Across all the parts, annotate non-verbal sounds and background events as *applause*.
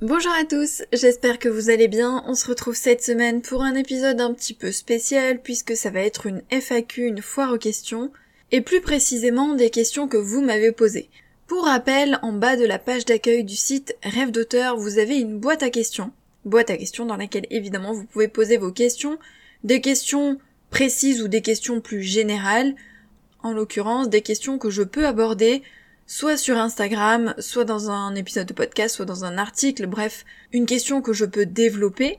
Bonjour à tous, j'espère que vous allez bien. On se retrouve cette semaine pour un épisode un petit peu spécial puisque ça va être une FAQ, une foire aux questions, et plus précisément des questions que vous m'avez posées. Pour rappel, en bas de la page d'accueil du site Rêve d'auteur, vous avez une boîte à questions. Boîte à questions dans laquelle évidemment vous pouvez poser vos questions, des questions précises ou des questions plus générales, en l'occurrence des questions que je peux aborder soit sur Instagram, soit dans un épisode de podcast, soit dans un article, bref, une question que je peux développer.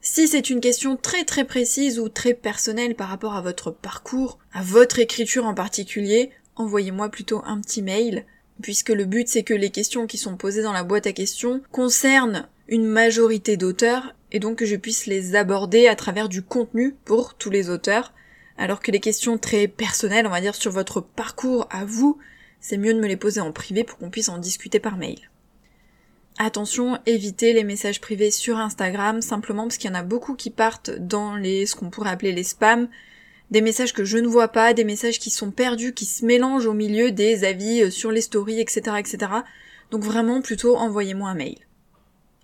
Si c'est une question très très précise ou très personnelle par rapport à votre parcours, à votre écriture en particulier, envoyez-moi plutôt un petit mail, puisque le but c'est que les questions qui sont posées dans la boîte à questions concernent une majorité d'auteurs, et donc que je puisse les aborder à travers du contenu pour tous les auteurs, alors que les questions très personnelles, on va dire, sur votre parcours à vous, c'est mieux de me les poser en privé pour qu'on puisse en discuter par mail. Attention, évitez les messages privés sur Instagram, simplement parce qu'il y en a beaucoup qui partent dans les, ce qu'on pourrait appeler les spams, des messages que je ne vois pas, des messages qui sont perdus, qui se mélangent au milieu des avis euh, sur les stories, etc., etc. Donc vraiment, plutôt envoyez-moi un mail.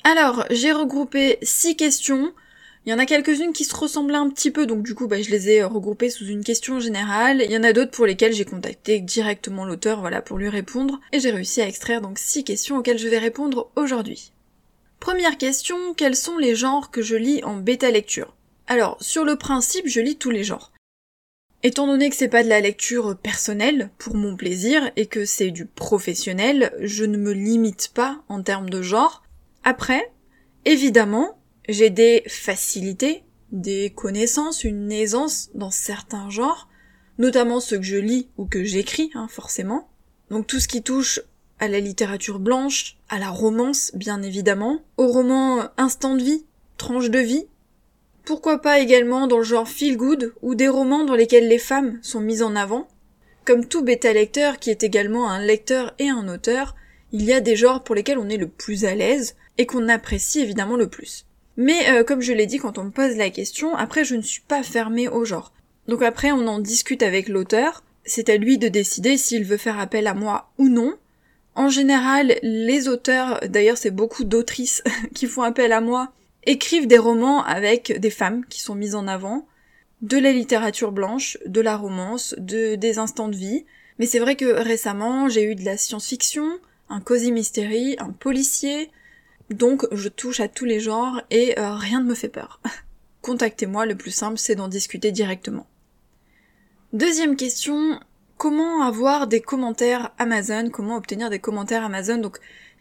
Alors, j'ai regroupé six questions, il y en a quelques-unes qui se ressemblaient un petit peu, donc du coup, bah, je les ai regroupées sous une question générale. Il y en a d'autres pour lesquelles j'ai contacté directement l'auteur, voilà, pour lui répondre. Et j'ai réussi à extraire donc six questions auxquelles je vais répondre aujourd'hui. Première question, quels sont les genres que je lis en bêta lecture? Alors, sur le principe, je lis tous les genres. Étant donné que c'est pas de la lecture personnelle, pour mon plaisir, et que c'est du professionnel, je ne me limite pas en termes de genre. Après, évidemment, j'ai des facilités, des connaissances, une aisance dans certains genres, notamment ceux que je lis ou que j'écris, hein, forcément. Donc tout ce qui touche à la littérature blanche, à la romance, bien évidemment, au roman instant de vie, tranche de vie. Pourquoi pas également dans le genre feel good ou des romans dans lesquels les femmes sont mises en avant. Comme tout bêta lecteur qui est également un lecteur et un auteur, il y a des genres pour lesquels on est le plus à l'aise et qu'on apprécie évidemment le plus. Mais euh, comme je l'ai dit quand on me pose la question, après je ne suis pas fermée au genre. Donc après on en discute avec l'auteur, c'est à lui de décider s'il veut faire appel à moi ou non. En général, les auteurs, d'ailleurs c'est beaucoup d'autrices *laughs* qui font appel à moi, écrivent des romans avec des femmes qui sont mises en avant, de la littérature blanche, de la romance, de des instants de vie. Mais c'est vrai que récemment j'ai eu de la science-fiction, un cosy mystery, un policier, donc je touche à tous les genres et euh, rien ne me fait peur. *laughs* Contactez-moi, le plus simple c'est d'en discuter directement. Deuxième question, comment avoir des commentaires Amazon, comment obtenir des commentaires Amazon? Donc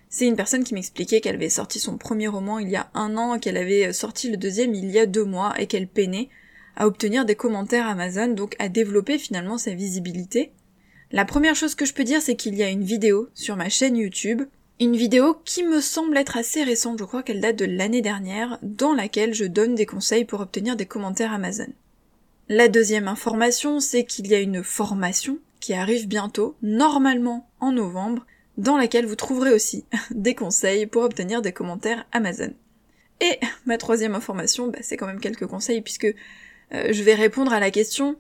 c'est une personne qui m'expliquait qu'elle avait sorti son premier roman il y a un an, qu'elle avait sorti le deuxième il y a deux mois et qu'elle peinait à obtenir des commentaires Amazon, donc à développer finalement sa visibilité. La première chose que je peux dire c'est qu'il y a une vidéo sur ma chaîne YouTube une vidéo qui me semble être assez récente, je crois qu'elle date de l'année dernière, dans laquelle je donne des conseils pour obtenir des commentaires Amazon. La deuxième information, c'est qu'il y a une formation qui arrive bientôt, normalement en novembre, dans laquelle vous trouverez aussi *laughs* des conseils pour obtenir des commentaires Amazon. Et ma troisième information, bah, c'est quand même quelques conseils puisque euh, je vais répondre à la question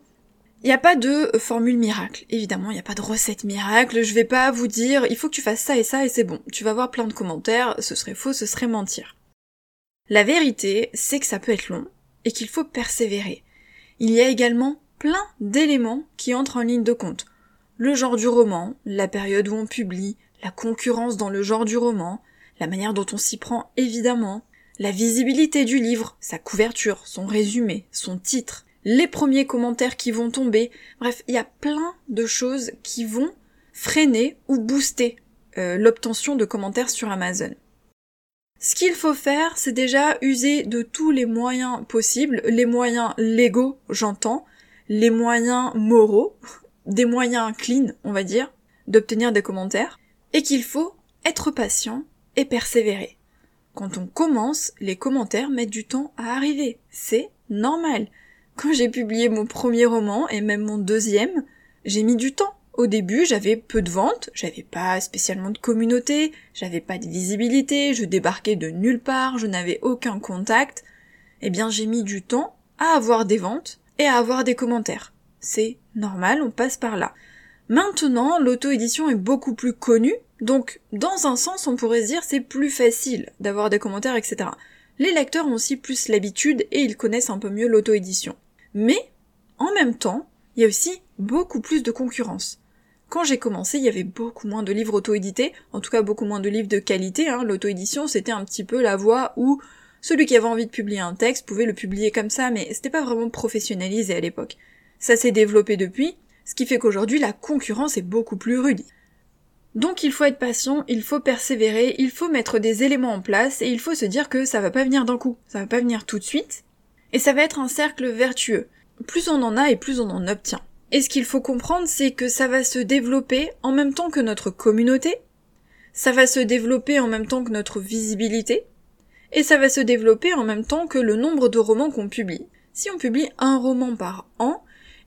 il n'y a pas de formule miracle, évidemment, il n'y a pas de recette miracle, je vais pas vous dire il faut que tu fasses ça et ça et c'est bon. Tu vas voir plein de commentaires, ce serait faux, ce serait mentir. La vérité, c'est que ça peut être long et qu'il faut persévérer. Il y a également plein d'éléments qui entrent en ligne de compte. Le genre du roman, la période où on publie, la concurrence dans le genre du roman, la manière dont on s'y prend évidemment, la visibilité du livre, sa couverture, son résumé, son titre, les premiers commentaires qui vont tomber. Bref, il y a plein de choses qui vont freiner ou booster euh, l'obtention de commentaires sur Amazon. Ce qu'il faut faire, c'est déjà user de tous les moyens possibles, les moyens légaux, j'entends, les moyens moraux, *laughs* des moyens clean, on va dire, d'obtenir des commentaires, et qu'il faut être patient et persévérer. Quand on commence, les commentaires mettent du temps à arriver. C'est normal. Quand j'ai publié mon premier roman et même mon deuxième, j'ai mis du temps. Au début, j'avais peu de ventes, j'avais pas spécialement de communauté, j'avais pas de visibilité, je débarquais de nulle part, je n'avais aucun contact. Eh bien, j'ai mis du temps à avoir des ventes et à avoir des commentaires. C'est normal, on passe par là. Maintenant, l'auto-édition est beaucoup plus connue, Donc, dans un sens, on pourrait se dire c'est plus facile d'avoir des commentaires, etc. Les lecteurs ont aussi plus l'habitude et ils connaissent un peu mieux l'auto-édition. Mais, en même temps, il y a aussi beaucoup plus de concurrence. Quand j'ai commencé, il y avait beaucoup moins de livres auto-édités, en tout cas beaucoup moins de livres de qualité. Hein. L'auto-édition, c'était un petit peu la voie où celui qui avait envie de publier un texte pouvait le publier comme ça, mais c'était pas vraiment professionnalisé à l'époque. Ça s'est développé depuis, ce qui fait qu'aujourd'hui la concurrence est beaucoup plus rude. Donc il faut être patient, il faut persévérer, il faut mettre des éléments en place et il faut se dire que ça va pas venir d'un coup, ça va pas venir tout de suite, et ça va être un cercle vertueux. Plus on en a et plus on en obtient. Et ce qu'il faut comprendre, c'est que ça va se développer en même temps que notre communauté, ça va se développer en même temps que notre visibilité, et ça va se développer en même temps que le nombre de romans qu'on publie. Si on publie un roman par an,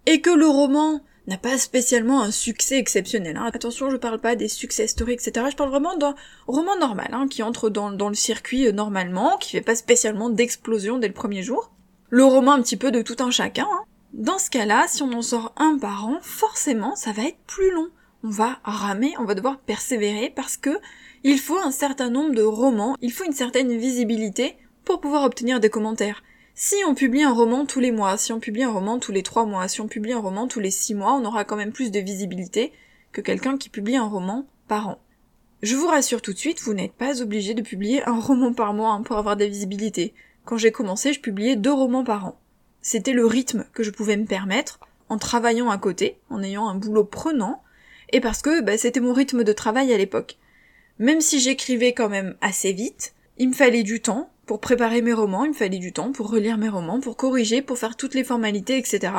et que le roman n'a pas spécialement un succès exceptionnel. Hein. Attention, je parle pas des succès story, etc. Je parle vraiment d'un roman normal, hein, qui entre dans, le circuit euh, normalement, qui fait pas spécialement d'explosion dès le premier jour. Le roman un petit peu de tout un chacun. Hein. Dans ce cas-là, si on en sort un par an, forcément, ça va être plus long. On va ramer, on va devoir persévérer parce que il faut un certain nombre de romans, il faut une certaine visibilité pour pouvoir obtenir des commentaires. Si on publie un roman tous les mois, si on publie un roman tous les trois mois, si on publie un roman tous les six mois, on aura quand même plus de visibilité que quelqu'un qui publie un roman par an. Je vous rassure tout de suite, vous n'êtes pas obligé de publier un roman par mois hein, pour avoir de la visibilité. Quand j'ai commencé, je publiais deux romans par an. C'était le rythme que je pouvais me permettre en travaillant à côté, en ayant un boulot prenant, et parce que bah, c'était mon rythme de travail à l'époque. Même si j'écrivais quand même assez vite, il me fallait du temps, pour préparer mes romans, il me fallait du temps pour relire mes romans, pour corriger, pour faire toutes les formalités, etc.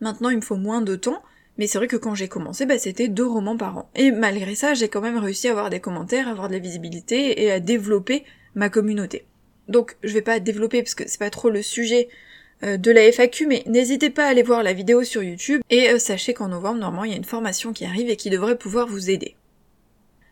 Maintenant, il me faut moins de temps, mais c'est vrai que quand j'ai commencé, bah, c'était deux romans par an. Et malgré ça, j'ai quand même réussi à avoir des commentaires, à avoir de la visibilité et à développer ma communauté. Donc, je vais pas développer parce que c'est pas trop le sujet euh, de la FAQ, mais n'hésitez pas à aller voir la vidéo sur YouTube et euh, sachez qu'en novembre, normalement, il y a une formation qui arrive et qui devrait pouvoir vous aider.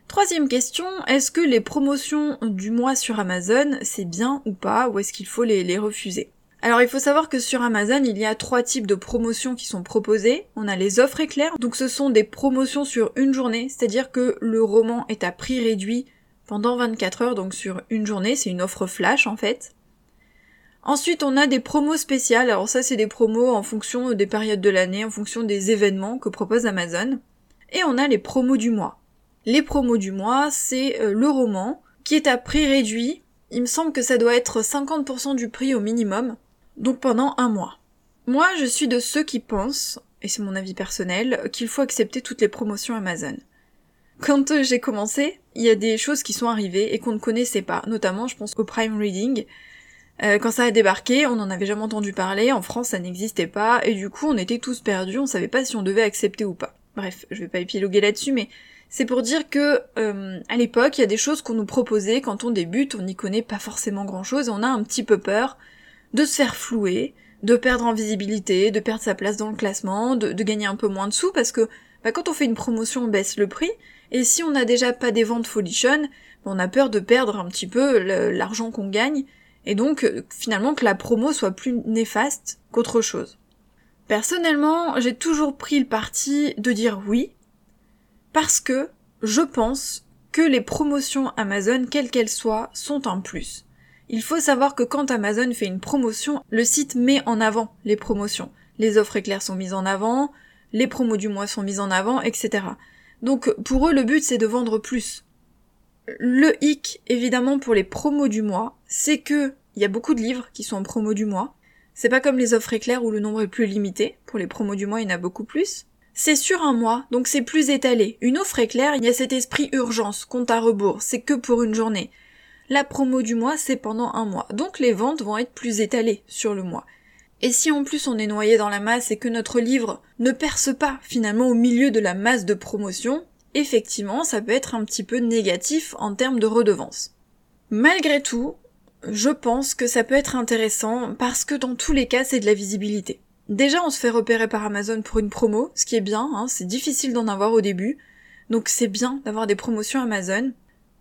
Troisième question, est-ce que les promotions du mois sur Amazon, c'est bien ou pas, ou est-ce qu'il faut les, refuser? Alors il faut savoir que sur Amazon, il y a trois types de promotions qui sont proposées. On a les offres éclairs, donc ce sont des promotions sur une journée, c'est-à-dire que le roman est à prix réduit pendant 24 heures, donc sur une journée, c'est une offre flash en fait. Ensuite, on a des promos spéciales, alors ça c'est des promos en fonction des périodes de l'année, en fonction des événements que propose Amazon. Et on a les promos du mois. Les promos du mois, c'est euh, le roman qui est à prix réduit. Il me semble que ça doit être 50% du prix au minimum, donc pendant un mois. Moi, je suis de ceux qui pensent, et c'est mon avis personnel, qu'il faut accepter toutes les promotions Amazon. Quand euh, j'ai commencé, il y a des choses qui sont arrivées et qu'on ne connaissait pas, notamment je pense au Prime Reading. Euh, quand ça a débarqué, on n'en avait jamais entendu parler, en France ça n'existait pas, et du coup on était tous perdus, on savait pas si on devait accepter ou pas. Bref, je vais pas épiloguer là-dessus, mais c'est pour dire que euh, à l'époque, il y a des choses qu'on nous proposait. Quand on débute, on n'y connaît pas forcément grand-chose, et on a un petit peu peur de se faire flouer, de perdre en visibilité, de perdre sa place dans le classement, de, gagner un peu moins de sous, parce que bah, quand on fait une promotion, on baisse le prix, et si on n'a déjà pas des ventes folichonnes, on a peur de perdre un petit peu l'argent qu'on gagne, et donc euh, finalement que la promo soit plus néfaste qu'autre chose. Personnellement, j'ai toujours pris le parti de dire oui, parce que je pense que les promotions Amazon, quelles qu'elles soient, sont un plus. Il faut savoir que quand Amazon fait une promotion, le site met en avant les promotions. Les offres éclairs sont mises en avant, les promos du mois sont mises en avant, etc. Donc pour eux, le but c'est de vendre plus. Le hic, évidemment, pour les promos du mois, c'est que il y a beaucoup de livres qui sont en promo du mois. C'est pas comme les offres éclairs où le nombre est plus limité. Pour les promos du mois, il y en a beaucoup plus. C'est sur un mois, donc c'est plus étalé. Une offre éclair, il y a cet esprit urgence, compte à rebours, c'est que pour une journée. La promo du mois, c'est pendant un mois, donc les ventes vont être plus étalées sur le mois. Et si en plus on est noyé dans la masse et que notre livre ne perce pas finalement au milieu de la masse de promotion, effectivement ça peut être un petit peu négatif en termes de redevance. Malgré tout, je pense que ça peut être intéressant parce que dans tous les cas c'est de la visibilité. Déjà, on se fait repérer par Amazon pour une promo, ce qui est bien, hein, c'est difficile d'en avoir au début, donc c'est bien d'avoir des promotions Amazon,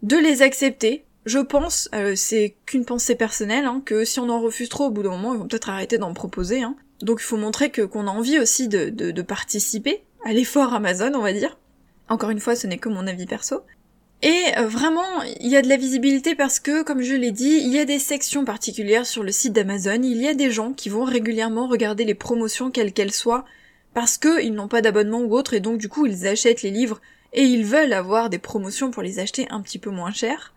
de les accepter. Je pense, euh, c'est qu'une pensée personnelle, hein, que si on en refuse trop, au bout d'un moment, ils vont peut-être arrêter d'en proposer. Hein. Donc il faut montrer que qu'on a envie aussi de, de, participer à l'effort Amazon, on va dire. Encore une fois, ce n'est que mon avis perso. Et euh, vraiment, il y a de la visibilité parce que, comme je l'ai dit, il y a des sections particulières sur le site d'Amazon. Il y a des gens qui vont régulièrement regarder les promotions quelles qu'elles soient parce qu'ils n'ont pas d'abonnement ou autre et donc du coup ils achètent les livres et ils veulent avoir des promotions pour les acheter un petit peu moins cher.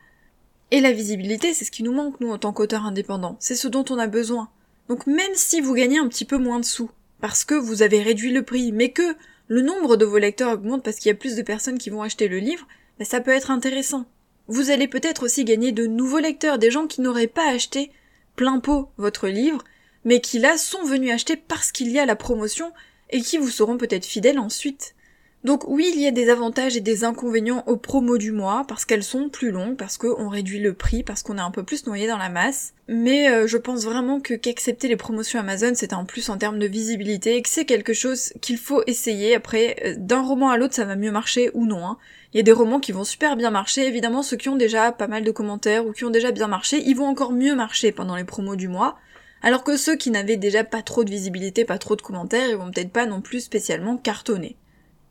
Et la visibilité, c'est ce qui nous manque, nous, en tant qu'auteurs indépendants. C'est ce dont on a besoin. Donc même si vous gagnez un petit peu moins de sous, parce que vous avez réduit le prix, mais que le nombre de vos lecteurs augmente parce qu'il y a plus de personnes qui vont acheter le livre, ben, ça peut être intéressant. Vous allez peut-être aussi gagner de nouveaux lecteurs, des gens qui n'auraient pas acheté plein pot votre livre, mais qui là sont venus acheter parce qu'il y a la promotion et qui vous seront peut-être fidèles ensuite. Donc oui, il y a des avantages et des inconvénients aux promos du mois, parce qu'elles sont plus longues, parce qu'on réduit le prix, parce qu'on est un peu plus noyé dans la masse. Mais euh, je pense vraiment que qu'accepter les promotions Amazon, c'est un plus en termes de visibilité, et que c'est quelque chose qu'il faut essayer. Après, euh, d'un roman à l'autre, ça va mieux marcher ou non. Hein. Il y a des romans qui vont super bien marcher, évidemment ceux qui ont déjà pas mal de commentaires ou qui ont déjà bien marché, ils vont encore mieux marcher pendant les promos du mois. Alors que ceux qui n'avaient déjà pas trop de visibilité, pas trop de commentaires, ils vont peut-être pas non plus spécialement cartonner.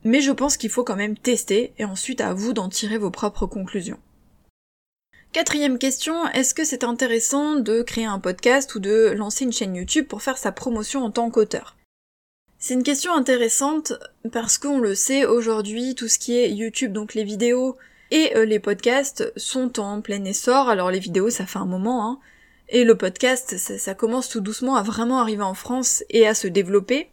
Mais je pense qu'il faut quand même tester et ensuite à vous d'en tirer vos propres conclusions. Quatrième question, est-ce que c'est intéressant de créer un podcast ou de lancer une chaîne YouTube pour faire sa promotion en tant qu'auteur? C'est une question intéressante parce qu'on le sait aujourd'hui, tout ce qui est YouTube, donc les vidéos et euh, les podcasts sont en plein essor. Alors les vidéos ça fait un moment, hein, et le podcast ça, ça commence tout doucement à vraiment arriver en France et à se développer.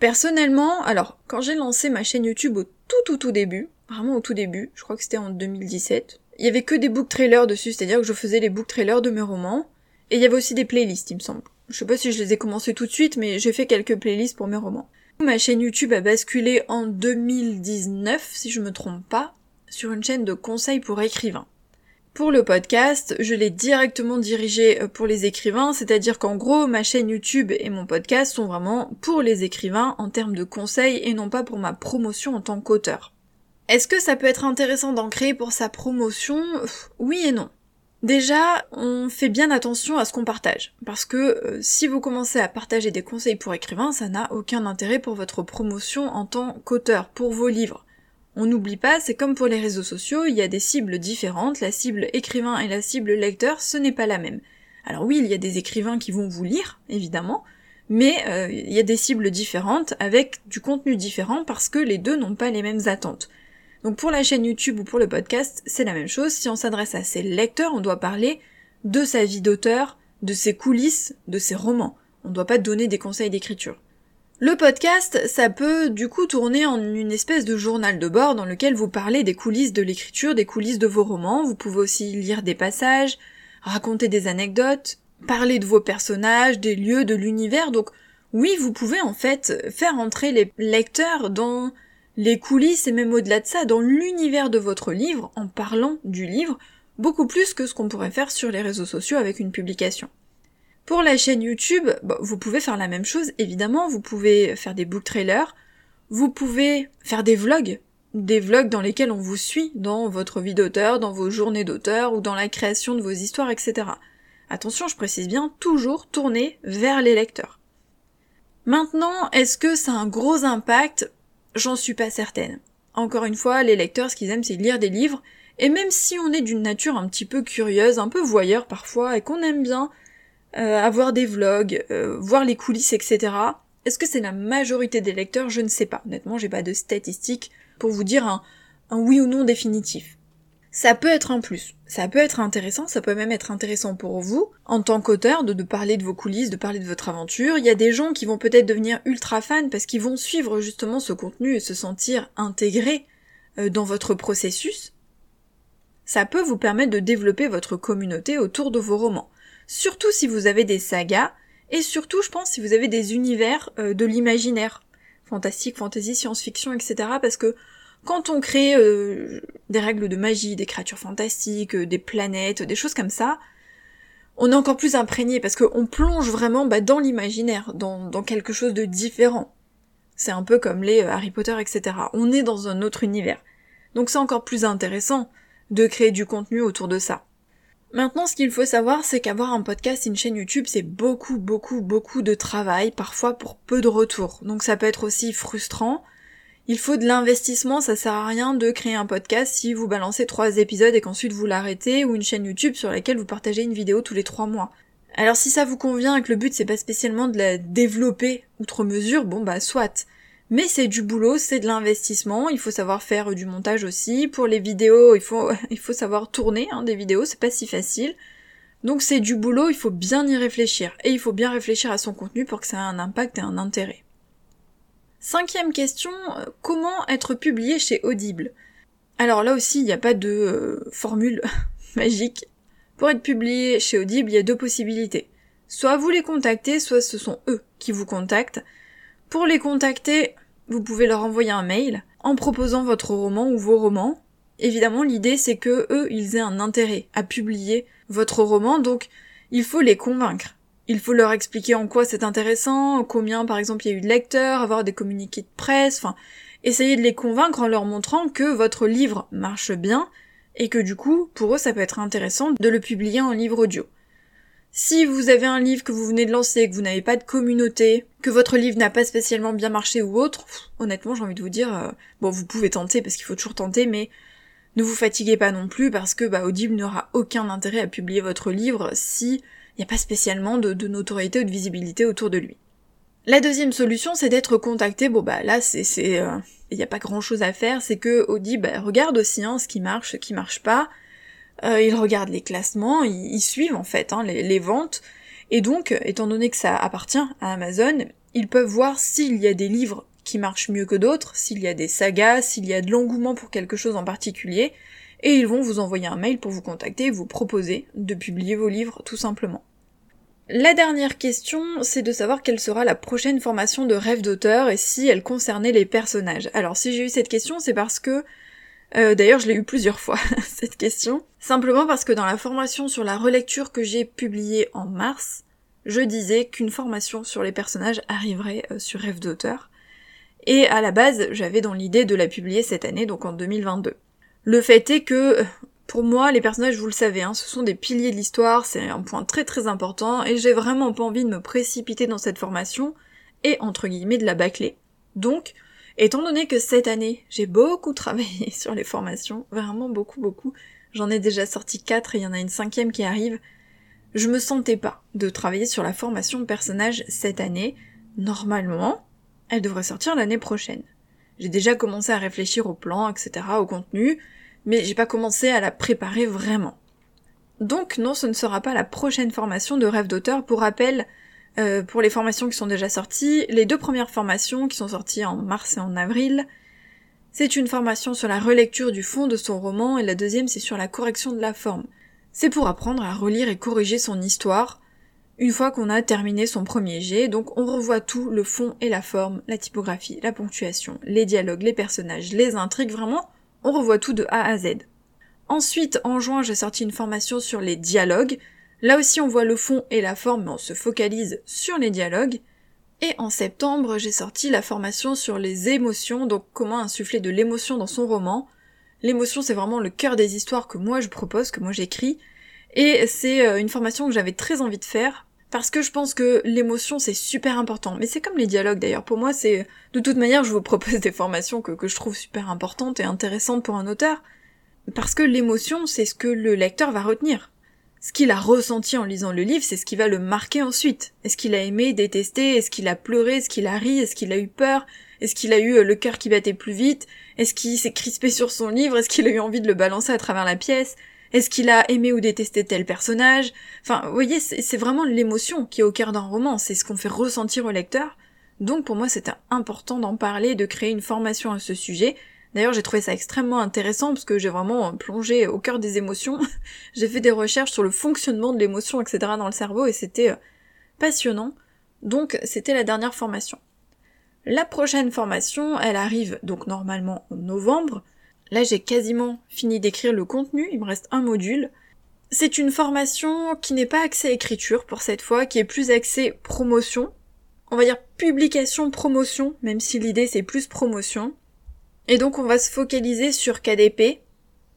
Personnellement, alors, quand j'ai lancé ma chaîne YouTube au tout tout tout début, vraiment au tout début, je crois que c'était en 2017, il y avait que des book trailers dessus, c'est-à-dire que je faisais les book trailers de mes romans, et il y avait aussi des playlists, il me semble. Je sais pas si je les ai commencés tout de suite, mais j'ai fait quelques playlists pour mes romans. Ma chaîne YouTube a basculé en 2019, si je me trompe pas, sur une chaîne de conseils pour écrivains. Pour le podcast, je l'ai directement dirigé euh, pour les écrivains, c'est-à-dire qu'en gros, ma chaîne YouTube et mon podcast sont vraiment pour les écrivains en termes de conseils et non pas pour ma promotion en tant qu'auteur. Est-ce que ça peut être intéressant d'en créer pour sa promotion? Oui et non. Déjà, on fait bien attention à ce qu'on partage, parce que euh, si vous commencez à partager des conseils pour écrivains, ça n'a aucun intérêt pour votre promotion en tant qu'auteur, pour vos livres. On n'oublie pas, c'est comme pour les réseaux sociaux, il y a des cibles différentes, la cible écrivain et la cible lecteur, ce n'est pas la même. Alors oui, il y a des écrivains qui vont vous lire, évidemment, mais euh, il y a des cibles différentes avec du contenu différent parce que les deux n'ont pas les mêmes attentes. Donc pour la chaîne YouTube ou pour le podcast, c'est la même chose. Si on s'adresse à ses lecteurs, on doit parler de sa vie d'auteur, de ses coulisses, de ses romans. On ne doit pas donner des conseils d'écriture. Le podcast, ça peut du coup tourner en une espèce de journal de bord dans lequel vous parlez des coulisses de l'écriture, des coulisses de vos romans, vous pouvez aussi lire des passages, raconter des anecdotes, parler de vos personnages, des lieux, de l'univers, donc oui, vous pouvez en fait faire entrer les lecteurs dans les coulisses et même au-delà de ça, dans l'univers de votre livre en parlant du livre, beaucoup plus que ce qu'on pourrait faire sur les réseaux sociaux avec une publication. Pour la chaîne YouTube, vous pouvez faire la même chose, évidemment, vous pouvez faire des book trailers, vous pouvez faire des vlogs, des vlogs dans lesquels on vous suit dans votre vie d'auteur, dans vos journées d'auteur ou dans la création de vos histoires, etc. Attention, je précise bien, toujours tourner vers les lecteurs. Maintenant, est-ce que ça a un gros impact? J'en suis pas certaine. Encore une fois, les lecteurs, ce qu'ils aiment, c'est lire des livres, et même si on est d'une nature un petit peu curieuse, un peu voyeur parfois, et qu'on aime bien avoir des vlogs, euh, voir les coulisses, etc. Est-ce que c'est la majorité des lecteurs? Je ne sais pas. Honnêtement, j'ai pas de statistiques pour vous dire un, oui ou non définitif. Ça peut être un plus, ça peut être intéressant, ça peut même être intéressant pour vous, en tant qu'auteur, de, de, parler de vos coulisses, de parler de votre aventure. Il y a des gens qui vont peut-être devenir ultra fans parce qu'ils vont suivre justement ce contenu et se sentir intégrés euh, dans votre processus. Ça peut vous permettre de développer votre communauté autour de vos romans surtout si vous avez des sagas, et surtout je pense si vous avez des univers euh, de l'imaginaire, fantastique, fantasy, science-fiction, etc. Parce que quand on crée euh, des règles de magie, des créatures fantastiques, euh, des planètes, des choses comme ça, on est encore plus imprégné parce qu'on plonge vraiment bah, dans l'imaginaire, dans, dans, quelque chose de différent. C'est un peu comme les Harry Potter, etc. On est dans un autre univers. Donc c'est encore plus intéressant de créer du contenu autour de ça. Maintenant, ce qu'il faut savoir, c'est qu'avoir un podcast une chaîne YouTube, c'est beaucoup, beaucoup, beaucoup de travail, parfois pour peu de retours. Donc ça peut être aussi frustrant. Il faut de l'investissement, ça sert à rien de créer un podcast si vous balancez trois épisodes et qu'ensuite vous l'arrêtez, ou une chaîne YouTube sur laquelle vous partagez une vidéo tous les trois mois. Alors si ça vous convient et que le but c'est pas spécialement de la développer outre mesure, bon bah soit. Mais c'est du boulot, c'est de l'investissement, il faut savoir faire du montage aussi. Pour les vidéos, il faut, *laughs* il faut savoir tourner hein, des vidéos, c'est pas si facile. Donc c'est du boulot, il faut bien y réfléchir. Et il faut bien réfléchir à son contenu pour que ça ait un impact et un intérêt. Cinquième question, euh, comment être publié chez Audible? Alors là aussi, il n'y a pas de euh, formule *laughs* magique. Pour être publié chez Audible, il y a deux possibilités. Soit vous les contactez, soit ce sont eux qui vous contactent. Pour les contacter, vous pouvez leur envoyer un mail en proposant votre roman ou vos romans. Évidemment, l'idée c'est que eux, ils aient un intérêt à publier votre roman, donc il faut les convaincre. Il faut leur expliquer en quoi c'est intéressant, combien par exemple il y a eu de lecteurs, avoir des communiqués de presse, enfin, essayer de les convaincre en leur montrant que votre livre marche bien et que du coup, pour eux, ça peut être intéressant de le publier en livre audio. Si vous avez un livre que vous venez de lancer, que vous n'avez pas de communauté, que votre livre n'a pas spécialement bien marché ou autre, honnêtement, j'ai envie de vous dire, euh, bon, vous pouvez tenter parce qu'il faut toujours tenter, mais ne vous fatiguez pas non plus parce que bah, Audible n'aura aucun intérêt à publier votre livre si n'y a pas spécialement de, notoriété ou de visibilité autour de lui. La deuxième solution, c'est d'être contacté. Bon bah là, c'est, c'est, il euh, n'y a pas grand chose à faire. C'est que Audible bah, regarde aussi hein, ce qui marche, ce qui marche pas. Euh, ils regardent les classements, ils, suivent en fait hein, les, les, ventes. Et donc, étant donné que ça appartient à Amazon, ils peuvent voir s'il y a des livres qui marchent mieux que d'autres, s'il y a des sagas, s'il y a de l'engouement pour quelque chose en particulier, et ils vont vous envoyer un mail pour vous contacter et vous proposer de publier vos livres tout simplement. La dernière question, c'est de savoir quelle sera la prochaine formation de rêve d'auteur et si elle concernait les personnages. Alors si j'ai eu cette question, c'est parce que euh, D'ailleurs, je l'ai eu plusieurs fois, *laughs* cette question. Simplement parce que dans la formation sur la relecture que j'ai publiée en mars, je disais qu'une formation sur les personnages arriverait euh, sur Rêve d'auteur. Et à la base, j'avais dans l'idée de la publier cette année, donc en 2022. Le fait est que pour moi, les personnages, vous le savez, hein, ce sont des piliers de l'histoire, c'est un point très très important, et j'ai vraiment pas envie de me précipiter dans cette formation, et entre guillemets de la bâcler. Donc, étant donné que cette année, j'ai beaucoup *laughs* travaillé sur les formations, vraiment beaucoup beaucoup, j'en ai déjà sorti quatre et il y en a une cinquième qui arrive, je me sentais pas de travailler sur la formation de personnages cette année. Normalement, elle devrait sortir l'année prochaine. J'ai déjà commencé à réfléchir au plan, etc., au contenu, mais j'ai pas commencé à la préparer vraiment. Donc non, ce ne sera pas la prochaine formation de rêve d'auteur. Pour rappel, euh, pour les formations qui sont déjà sorties, les deux premières formations qui sont sorties en mars et en avril, c'est une formation sur la relecture du fond de son roman et la deuxième c'est sur la correction de la forme. C'est pour apprendre à relire et corriger son histoire une fois qu'on a terminé son premier jet, donc on revoit tout, le fond et la forme, la typographie, la ponctuation, les dialogues, les personnages, les intrigues, vraiment on revoit tout de A à Z. Ensuite, en juin, j'ai sorti une formation sur les dialogues. Là aussi, on voit le fond et la forme, mais on se focalise sur les dialogues. Et en septembre, j'ai sorti la formation sur les émotions, donc comment insuffler de l'émotion dans son roman. L'émotion, c'est vraiment le cœur des histoires que moi je propose, que moi j'écris. Et c'est euh, une formation que j'avais très envie de faire parce que je pense que l'émotion c'est super important. Mais c'est comme les dialogues d'ailleurs. Pour moi, c'est de toute manière, je vous propose *laughs* des formations que, que je trouve super importantes et intéressantes pour un auteur. Parce que l'émotion, c'est ce que le lecteur va retenir. Ce qu'il a ressenti en lisant le livre, c'est ce qui va le marquer ensuite. Est-ce qu'il a aimé, détesté, est-ce qu'il a pleuré, est-ce qu'il a ri, est-ce qu'il a eu peur, est-ce qu'il a eu euh, le cœur qui battait plus vite, est-ce qu'il s'est crispé sur son livre, est-ce qu'il a eu envie de le balancer à travers la pièce, est-ce qu'il a aimé ou détesté tel personnage? Enfin, vous voyez, c'est vraiment l'émotion qui est au cœur d'un roman, c'est ce qu'on fait ressentir au lecteur. Donc pour moi, c'était important d'en parler, de créer une formation à ce sujet. D'ailleurs, j'ai trouvé ça extrêmement intéressant parce que j'ai vraiment plongé au cœur des émotions. *laughs* j'ai fait des recherches sur le fonctionnement de l'émotion, etc. dans le cerveau et c'était euh, passionnant. Donc c'était la dernière formation. La prochaine formation, elle arrive donc normalement en novembre. Là, j'ai quasiment fini d'écrire le contenu, il me reste un module. C'est une formation qui n'est pas axée écriture pour cette fois, qui est plus axée promotion. On va dire publication promotion, même si l'idée c'est plus promotion. Et donc on va se focaliser sur KDP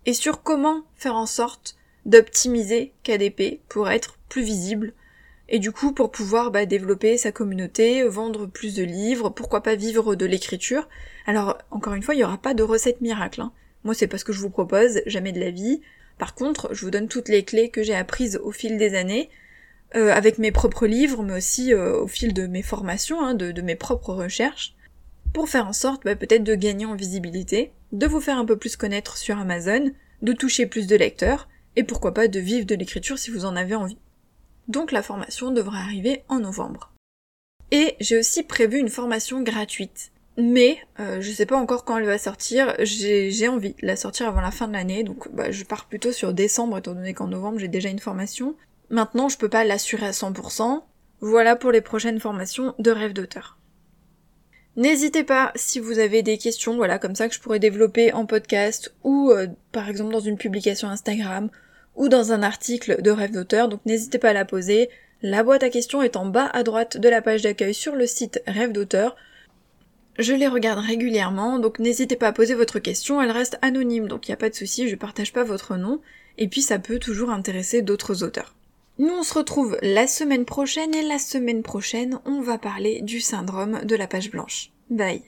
et sur comment faire en sorte d'optimiser KDP pour être plus visible et du coup pour pouvoir bah, développer sa communauté, vendre plus de livres, pourquoi pas vivre de l'écriture. Alors encore une fois, il n'y aura pas de recette miracle. Hein. Moi c'est pas ce que je vous propose, jamais de la vie. Par contre, je vous donne toutes les clés que j'ai apprises au fil des années, euh, avec mes propres livres, mais aussi euh, au fil de mes formations, hein, de, mes propres recherches, pour faire en sorte bah, peut-être de gagner en visibilité, de vous faire un peu plus connaître sur Amazon, de toucher plus de lecteurs, et pourquoi pas de vivre de l'écriture si vous en avez envie. Donc la formation devrait arriver en novembre. Et j'ai aussi prévu une formation gratuite. Mais euh, je sais pas encore quand elle va sortir, j'ai envie de la sortir avant la fin de l'année, donc bah, je pars plutôt sur décembre étant donné qu'en novembre j'ai déjà une formation. Maintenant je peux pas l'assurer à 100%. Voilà pour les prochaines formations de rêve d'auteur. N'hésitez pas si vous avez des questions, voilà, comme ça que je pourrais développer en podcast ou euh, par exemple dans une publication Instagram ou dans un article de rêve d'auteur, donc n'hésitez pas à la poser. La boîte à questions est en bas à droite de la page d'accueil sur le site Rêve d'auteur. Je les regarde régulièrement, donc n'hésitez pas à poser votre question, elle reste anonyme, donc il n'y a pas de souci, je partage pas votre nom, et puis ça peut toujours intéresser d'autres auteurs. Nous on se retrouve la semaine prochaine, et la semaine prochaine, on va parler du syndrome de la page blanche. Bye